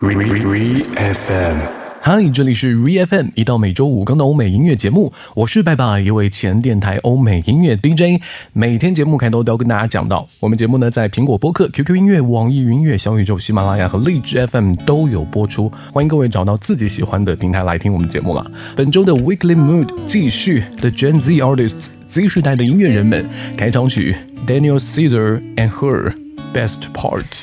Re FM，嗨，这里是 Re FM，一到每周五更的欧美音乐节目，我是拜拜，一位前电台欧美音乐 DJ。每天节目开头都要跟大家讲到，我们节目呢在苹果播客、QQ 音乐、网易云音乐、小宇宙、喜马拉雅和荔枝 FM 都有播出，欢迎各位找到自己喜欢的平台来听我们节目了。本周的 Weekly Mood 继续 The Gen Z Artists Z 时代的音乐人们，开场曲 Daniel Caesar and Her Best Part。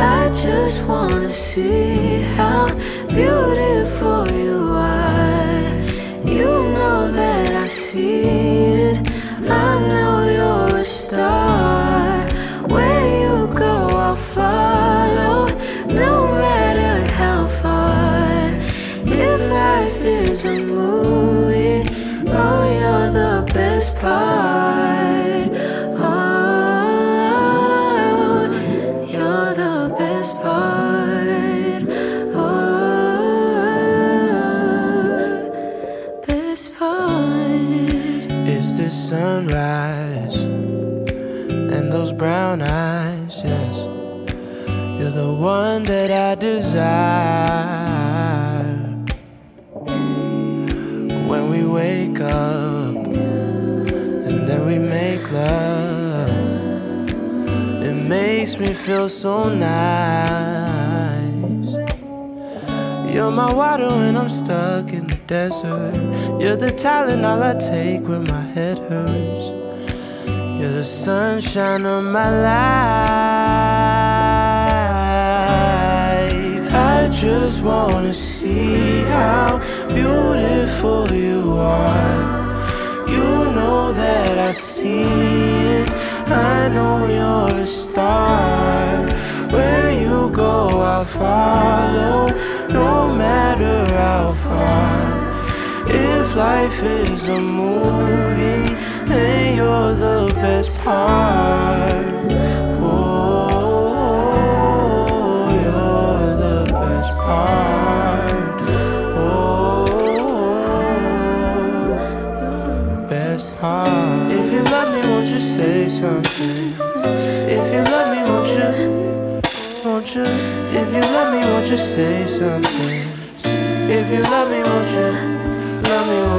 I just wanna see how beautiful you are. You know that I see brown eyes, yes. You're the one that I desire. When we wake up and then we make love, it makes me feel so nice. You're my water when I'm stuck in the desert. You're the Tylenol I take when my head hurts. You're the sunshine of my life. I just wanna see how beautiful you are. You know that I see it. I know you're a star. Where you go, I'll follow. No matter how far. If life is a movie, you're the best part. Oh, you're the best part. Oh, best part. If you love me, won't you say something? If you love me, won't you? Won't you? If you love me, won't you say something? If you love me, won't you?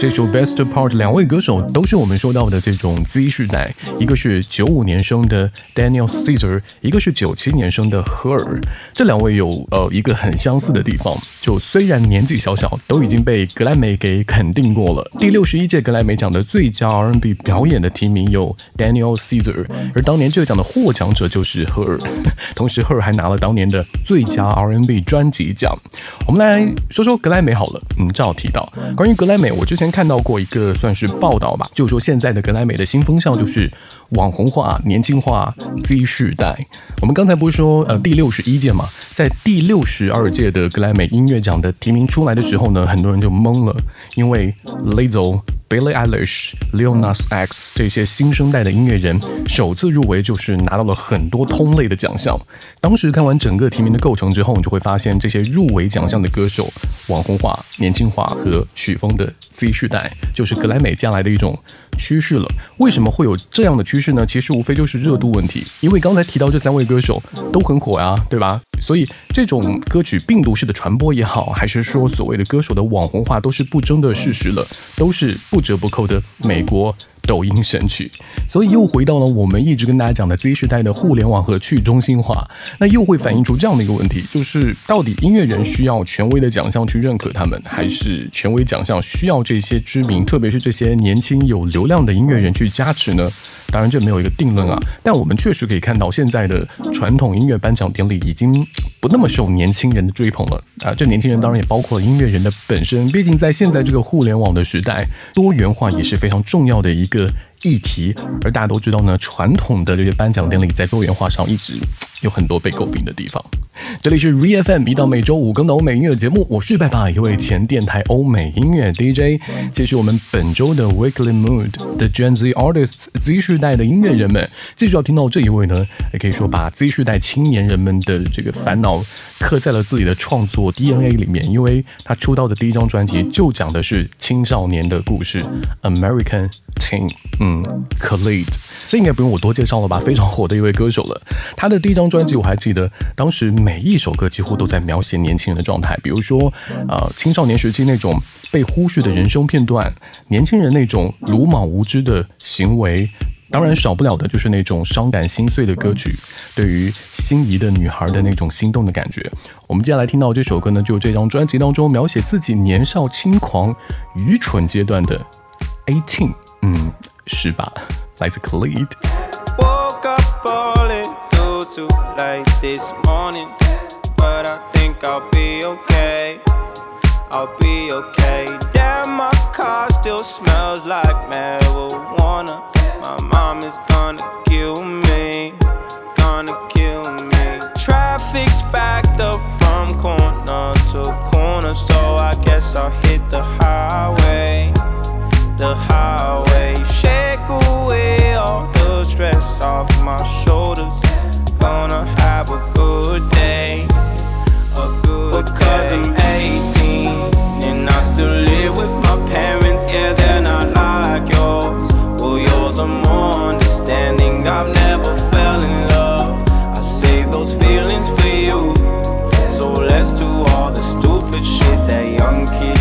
这首《Best Part》两位歌手都是我们说到的这种 Z 世代，一个是九五年生的 Daniel Caesar，一个是九七年生的 Her。这两位有呃一个很相似的地方，就虽然年纪小小，都已经被格莱美给肯定过了。第六十一届格莱美奖的最佳 R&B 表演的提名有 Daniel Caesar，而当年这个奖的获奖者就是 Her，同时 Her 还拿了当年的最佳 R&B 专辑奖。我们来说说格莱美好了，嗯，正好提到关于格莱美，我之前看到过一个算是报道吧，就是说现在的格莱美的新风向就是网红化、年轻化、Z 世代。我们刚才不是说呃第六十一届嘛，在第六十二届的格莱美音乐奖的提名出来的时候呢，很多人就懵了，因为 Lizzo。Billie Eilish、l e o n a s X 这些新生代的音乐人首次入围，就是拿到了很多通类的奖项。当时看完整个提名的构成之后，你就会发现这些入围奖项的歌手网红化、年轻化和曲风的 Z 世代，就是格莱美将来的一种趋势了。为什么会有这样的趋势呢？其实无非就是热度问题。因为刚才提到这三位歌手都很火呀，对吧？所以这种歌曲病毒式的传播也好，还是说所谓的歌手的网红化，都是不争的事实了，都是不折不扣的美国抖音神曲。所以又回到了我们一直跟大家讲的 Z 时代的互联网和去中心化，那又会反映出这样的一个问题，就是到底音乐人需要权威的奖项去认可他们，还是权威奖项需要这些知名，特别是这些年轻有流量的音乐人去加持呢？当然，这没有一个定论啊，但我们确实可以看到，现在的传统音乐颁奖典礼已经不那么受年轻人的追捧了啊。这年轻人当然也包括了音乐人的本身，毕竟在现在这个互联网的时代，多元化也是非常重要的一个。议题，而大家都知道呢，传统的这些颁奖典礼在多元化上一直有很多被诟病的地方。这里是 VFM，一到每周五更的欧美音乐节目，我是拜爸，一位前电台欧美音乐 DJ。继续我们本周的 Weekly Mood 的 Gen Z Artists Z 世代的音乐人们，继续要听到这一位呢，也可以说把 Z 世代青年人们的这个烦恼刻在了自己的创作 DNA 里面，因为他出道的第一张专辑就讲的是青少年的故事，American 庆。嗯，Khalid，这应该不用我多介绍了吧？非常火的一位歌手了。他的第一张专辑我还记得，当时每一首歌几乎都在描写年轻人的状态，比如说，呃，青少年时期那种被忽视的人生片段，年轻人那种鲁莽无知的行为，当然少不了的就是那种伤感心碎的歌曲，对于心仪的女孩的那种心动的感觉。我们接下来听到这首歌呢，就这张专辑当中描写自己年少轻狂、愚蠢阶段的 Eighteen。嗯。是吧？来自 Khalid。Woke up early, due too late this morning, but I think I'll be okay. I'll be okay. Damn, my car still smells like marijuana. My mom is gonna kill me, gonna kill me. Traffic's backed up from corner to corner, so I guess I'll hit the highway, the highway Shake away all the stress off my shoulders. Gonna have a good day, a good because day. I'm 18 and I still live with my parents. Yeah, they're not like yours. Well, yours are more understanding. I've never fell in love. I save those feelings for you. So let's do all the stupid shit that young kids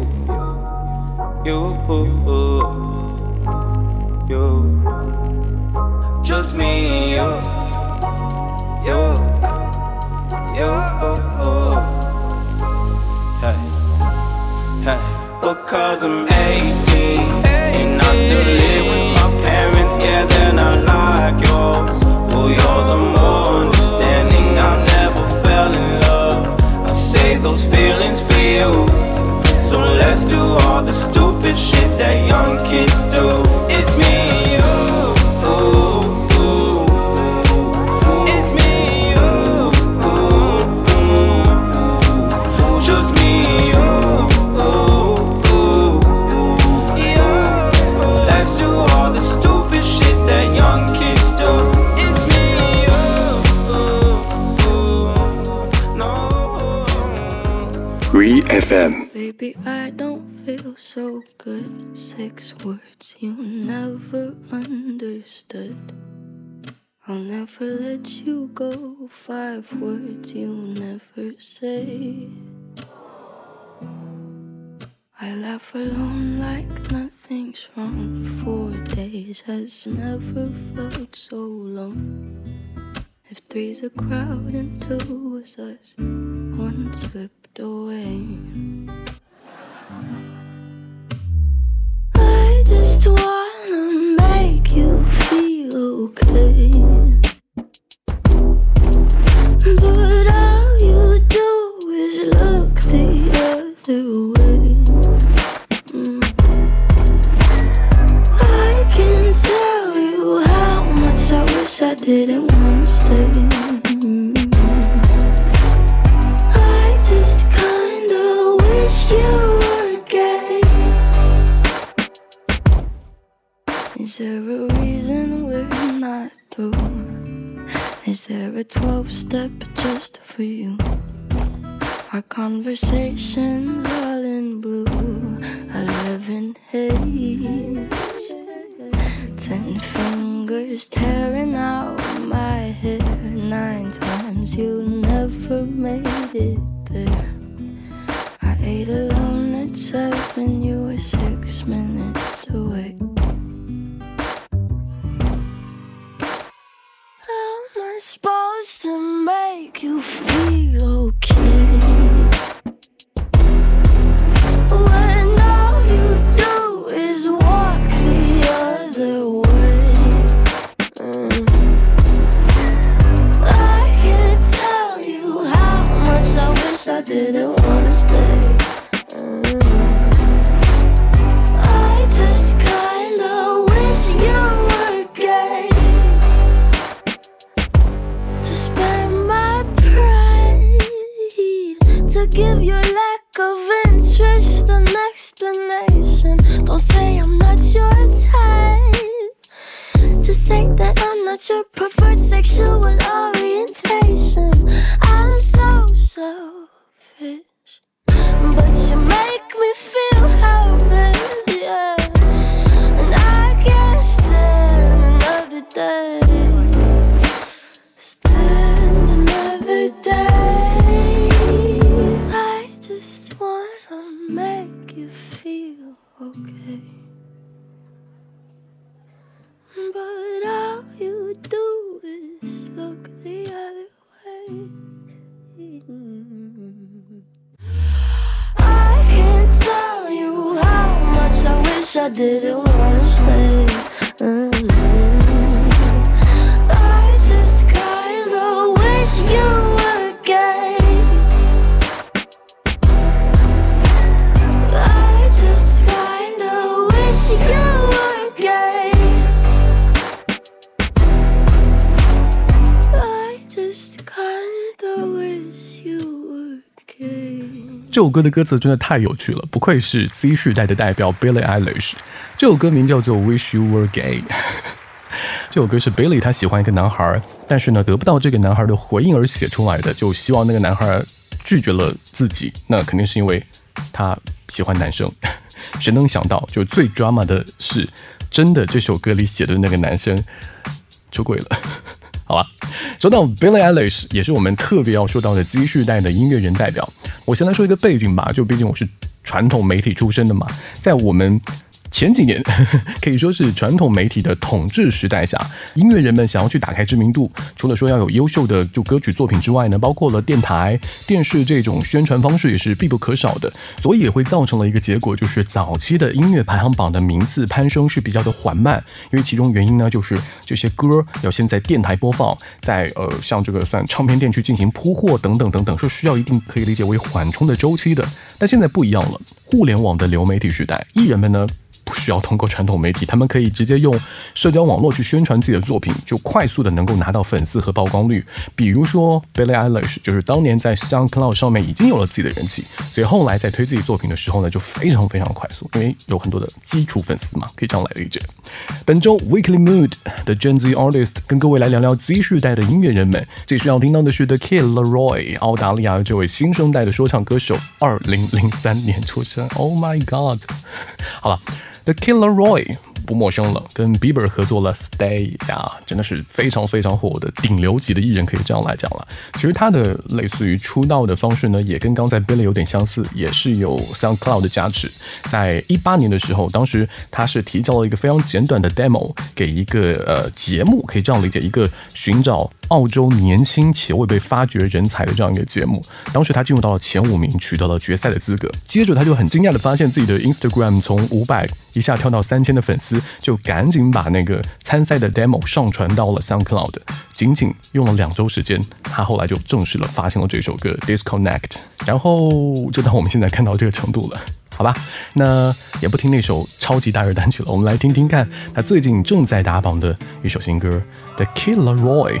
You. You. You. Just me and you. You. You. Hey. Hey. Because I'm 18 and I still live with my parents. Yeah, they're not like yours. Well, yours are more understanding. I never fell in love. I save those feelings for you. So let's do all the stupid shit that young kids do. It's me you. It's me you. Just me you. Let's do all the stupid shit that young kids do. It's me you. No. RE FM Baby, I don't feel so good. Six words you never understood. I'll never let you go. Five words you never say. I laugh alone like nothing's wrong. Four days has never felt so long. If three's a crowd and two was us, one slipped away. I just wanna make you feel okay. Conversations all in blue, eleven haze. Ten fingers tearing out my hair. Nine times you never made it there. I ate alone at seven, you were six minutes away. How am I supposed to make you feel not your preferred sexual orientation. I'm so selfish, but you make me feel helpless, yeah. And I can't another day. Look the other way. Mm. I can't tell you how much I wish I didn't wanna stay. 首歌的歌词真的太有趣了，不愧是 Z 世代的代表 Billie Eilish。这首歌名叫做《Wish You Were Gay 》。这首歌是 Billie 他喜欢一个男孩，但是呢得不到这个男孩的回应而写出来的，就希望那个男孩拒绝了自己。那肯定是因为他喜欢男生。谁能想到，就最 drama 的是，真的这首歌里写的那个男生出轨了。好吧，说到 Billie Eilish，也是我们特别要说到的 Z 世代的音乐人代表。我先来说一个背景吧，就毕竟我是传统媒体出身的嘛，在我们。前几年 可以说是传统媒体的统治时代下，音乐人们想要去打开知名度，除了说要有优秀的就歌曲作品之外呢，包括了电台、电视这种宣传方式也是必不可少的，所以也会造成了一个结果，就是早期的音乐排行榜的名次攀升是比较的缓慢，因为其中原因呢，就是这些歌要先在电台播放，在呃像这个算唱片店去进行铺货等等等等，是需要一定可以理解为缓冲的周期的。但现在不一样了，互联网的流媒体时代，艺人们呢。不需要通过传统媒体，他们可以直接用社交网络去宣传自己的作品，就快速的能够拿到粉丝和曝光率。比如说 Billie Eilish，就是当年在 s o u n c l o u d 上面已经有了自己的人气，所以后来在推自己作品的时候呢，就非常非常快速，因为有很多的基础粉丝嘛，可以这样来理解。本周 Weekly Mood 的 Gen Z Artist 跟各位来聊聊 Z 世代的音乐人们。最需要听到的是 The Kid Laroi，澳大利亚这位新生代的说唱歌手，二零零三年出生。Oh my God！好了，The Killer Roy。不陌生了，跟 Bieber 合作了 Stay 呀，真的是非常非常火的顶流级的艺人，可以这样来讲了。其实他的类似于出道的方式呢，也跟刚才 Billy 有点相似，也是有 SoundCloud 的加持。在一八年的时候，当时他是提交了一个非常简短的 demo 给一个呃节目，可以这样理解，一个寻找澳洲年轻且未被发掘人才的这样一个节目。当时他进入到了前五名，取得了决赛的资格。接着他就很惊讶的发现自己的 Instagram 从五百一下跳到三千的粉丝。就赶紧把那个参赛的 demo 上传到了 SoundCloud，仅仅用了两周时间，他后来就正式了发行了这首歌 Disconnect，然后就到我们现在看到这个程度了，好吧？那也不听那首超级大热单曲了，我们来听听看他最近正在打榜的一首新歌 The Killer Roy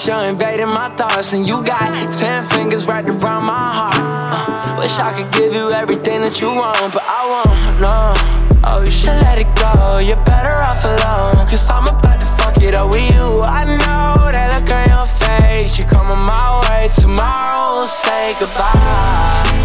But you're invading my thoughts. And you got ten fingers right around my heart. Uh, wish I could give you everything that you want, but I won't, no. Oh, you should let it go. You're better off alone. Cause I'm about to fuck it up with you. I know that look on your face. You're coming my way. Tomorrow say goodbye.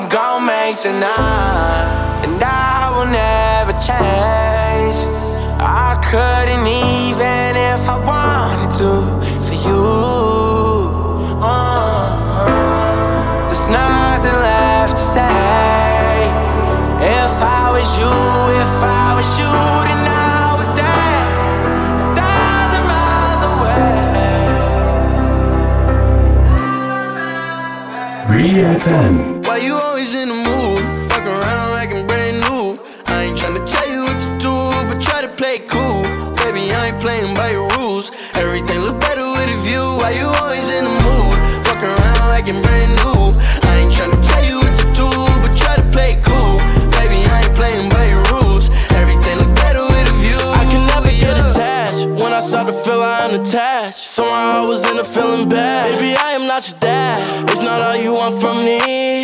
I'm gonna make tonight, and I will never change. I couldn't even if I wanted to for you. Uh, there's nothing left to say. If I was you, if I was you, then I would stay a thousand miles away. You always in the mood? Fuck around like I'm brand new. I ain't tryna tell you what to do, but try to play it cool. Baby, I ain't playing by your rules. Everything look better with a view. Why you always in the mood? Fuck around like I'm brand new. I ain't tryna tell you what to do, but try to play it cool. Baby, I ain't playing by your rules. Everything look better with a view. I can never get attached. When I start to feel I'm attached, somehow I was in a feeling bad. Baby, I am not your dad. It's not all you want from me.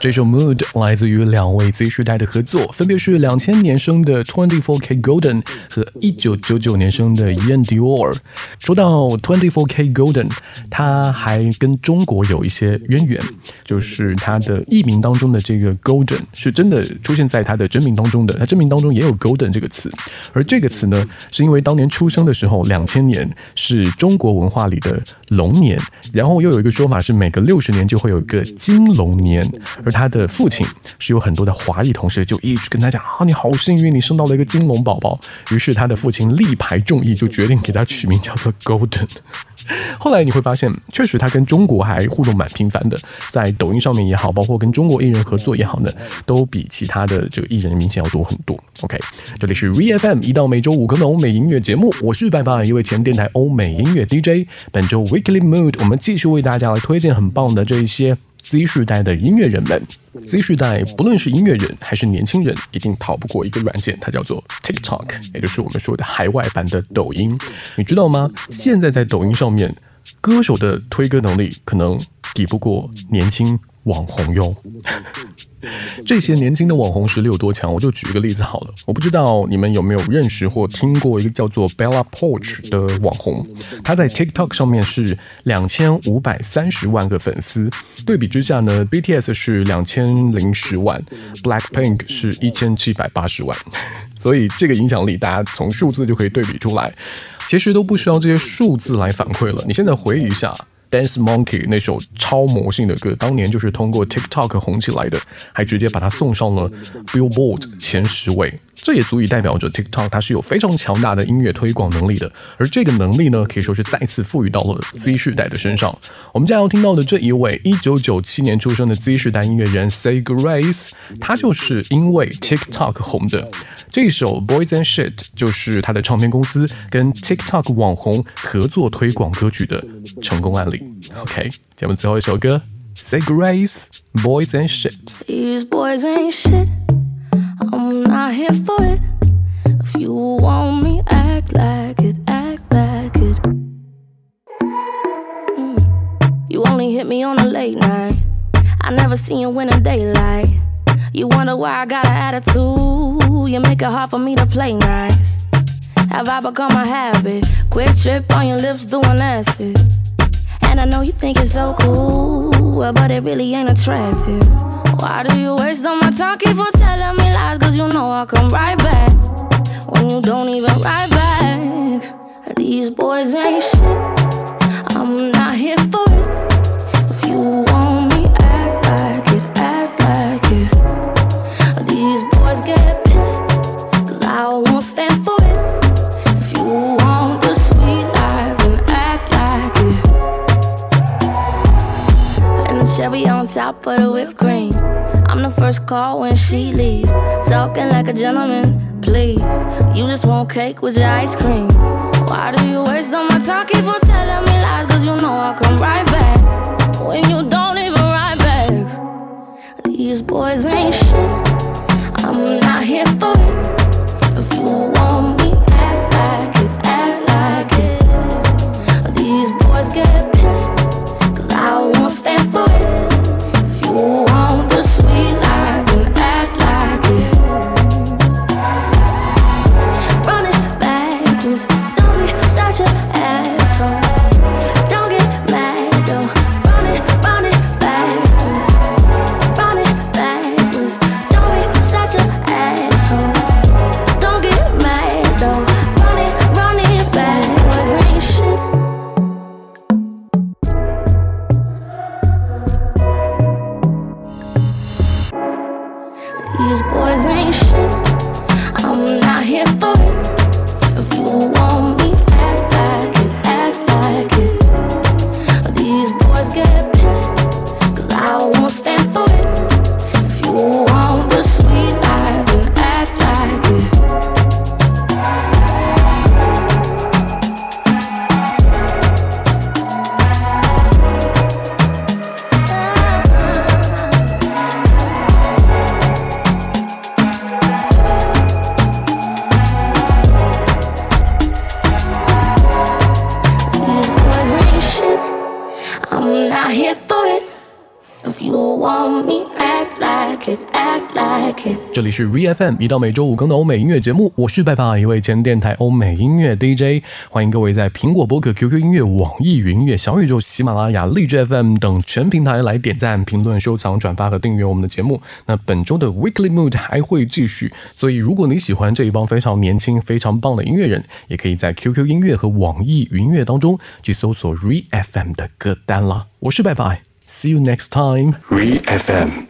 这首《Mood》来自于两位 Z 世代的合作，分别是两千年生的 Twenty Four K Golden 和一九九九年生的 Ian Dior。说到 Twenty Four K Golden，他还跟中国有一些渊源，就是他的艺名当中的这个 Golden 是真的出现在他的真名当中的，他真名当中也有 Golden 这个词，而这个词呢，是因为当年出生的时候，两千年是中国文化里的龙年，然后又有一个说法是每隔六十年就会有一个金龙年，他的父亲是有很多的华裔同事就一直跟他讲啊，你好幸运，你生到了一个金龙宝宝。于是他的父亲力排众议，就决定给他取名叫做 Golden。后来你会发现，确实他跟中国还互动蛮频繁的，在抖音上面也好，包括跟中国艺人合作也好呢，都比其他的这个艺人明显要多很多。OK，这里是 VFM 一到每周五更的欧美音乐节目，我是拜拜，一位前电台欧美音乐 DJ。本周 Weekly Mood，我们继续为大家来推荐很棒的这一些 Z 世代的音乐人们。Z 世代不论是音乐人还是年轻人，一定逃不过一个软件，它叫做 TikTok，也就是我们说的海外版的抖音。你知道吗？现在在抖音上面，歌手的推歌能力可能抵不过年轻网红哟。这些年轻的网红实力有多强？我就举一个例子好了。我不知道你们有没有认识或听过一个叫做 Bella Porch 的网红，他在 TikTok 上面是两千五百三十万个粉丝。对比之下呢，BTS 是两千零十万，Blackpink 是一千七百八十万。所以这个影响力，大家从数字就可以对比出来。其实都不需要这些数字来反馈了。你现在回忆一下。Dance Monkey 那首超魔性的歌，当年就是通过 TikTok 红起来的，还直接把它送上了 Billboard 前十位。这也足以代表着 TikTok 它是有非常强大的音乐推广能力的，而这个能力呢，可以说是再次赋予到了 Z 世代的身上。我们将要听到的这一位1997年出生的 Z 世代音乐人 Say Grace，他就是因为 TikTok 红的。这首 Boys and Shit 就是他的唱片公司跟 TikTok 网红合作推广歌曲的成功案例。OK，节目最后一首歌 Say Grace Boys and Shit。Boys ain't shit. Not here for it. If you want me, act like it, act like it. Mm. You only hit me on a late night. I never seen you in the daylight. You wonder why I got an attitude. You make it hard for me to play nice. Have I become a habit? Quick trip on your lips doing acid. And I know you think it's so cool, but it really ain't attractive. Why do you waste all my time? Keep on telling me lies, cause you know I'll come right back. When you don't even write back. These boys ain't shit. I'm top of the whipped cream. I'm the first call when she leaves. Talking like a gentleman, please. You just want cake with your ice cream. Why do you waste all my time? Keep on telling me lies, cause you know I'll come right back. When you don't even write back. These boys ain't shit. I'm not here for it. to 里是 VFM，一到每周五更的欧美音乐节目，我是拜拜，一位前电台欧美音乐 DJ，欢迎各位在苹果播客、QQ 音乐、网易云音乐、小宇宙、喜马拉雅、荔枝 FM 等全平台来点赞、评论、收藏、转发和订阅我们的节目。那本周的 Weekly Mood 还会继续，所以如果你喜欢这一帮非常年轻、非常棒的音乐人，也可以在 QQ 音乐和网易云音乐当中去搜索 VFM 的歌单啦。我是拜拜，See you next time, ReFM。